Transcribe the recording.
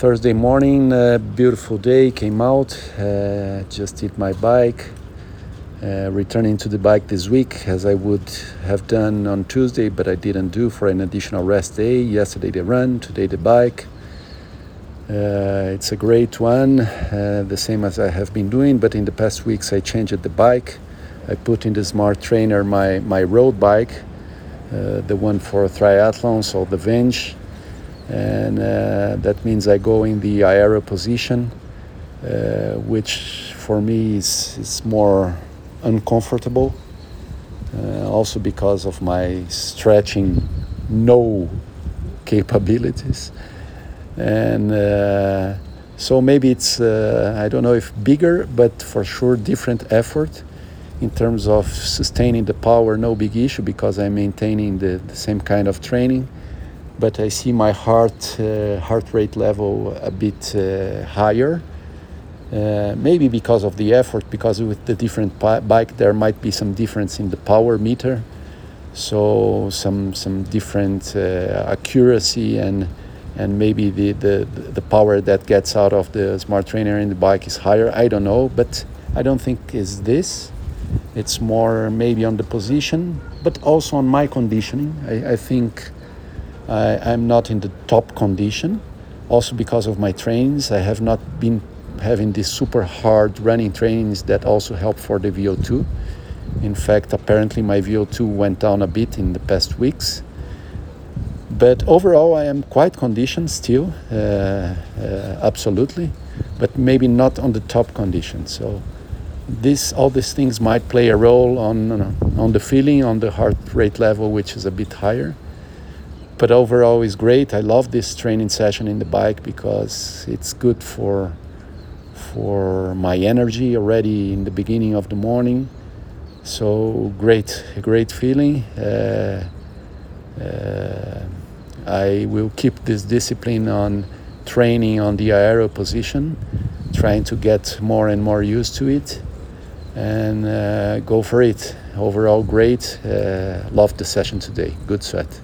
Thursday morning, uh, beautiful day, came out, uh, just did my bike, uh, returning to the bike this week as I would have done on Tuesday, but I didn't do for an additional rest day. Yesterday the run, today the bike. Uh, it's a great one, uh, the same as I have been doing, but in the past weeks I changed the bike. I put in the Smart Trainer my, my road bike, uh, the one for triathlons or the Venge and uh, that means I go in the aero position, uh, which for me is, is more uncomfortable. Uh, also because of my stretching no capabilities, and uh, so maybe it's uh, I don't know if bigger, but for sure different effort in terms of sustaining the power. No big issue because I'm maintaining the, the same kind of training but I see my heart uh, heart rate level a bit uh, higher. Uh, maybe because of the effort, because with the different bike there might be some difference in the power meter, so some some different uh, accuracy and and maybe the, the the power that gets out of the smart trainer in the bike is higher. I don't know, but I don't think is this. It's more maybe on the position, but also on my conditioning. I, I think I, am not in the top condition. Also because of my trainings, I have not been having these super hard running trainings that also help for the VO2. In fact, apparently my VO2 went down a bit in the past weeks. But overall, I am quite conditioned still, uh, uh, absolutely, but maybe not on the top condition. So this, all these things might play a role on, on the feeling, on the heart rate level, which is a bit higher but overall is great. I love this training session in the bike because it's good for for my energy already in the beginning of the morning. So great, great feeling. Uh, uh, I will keep this discipline on training on the aero position, trying to get more and more used to it, and uh, go for it. Overall, great. Uh, the session today. Good sweat.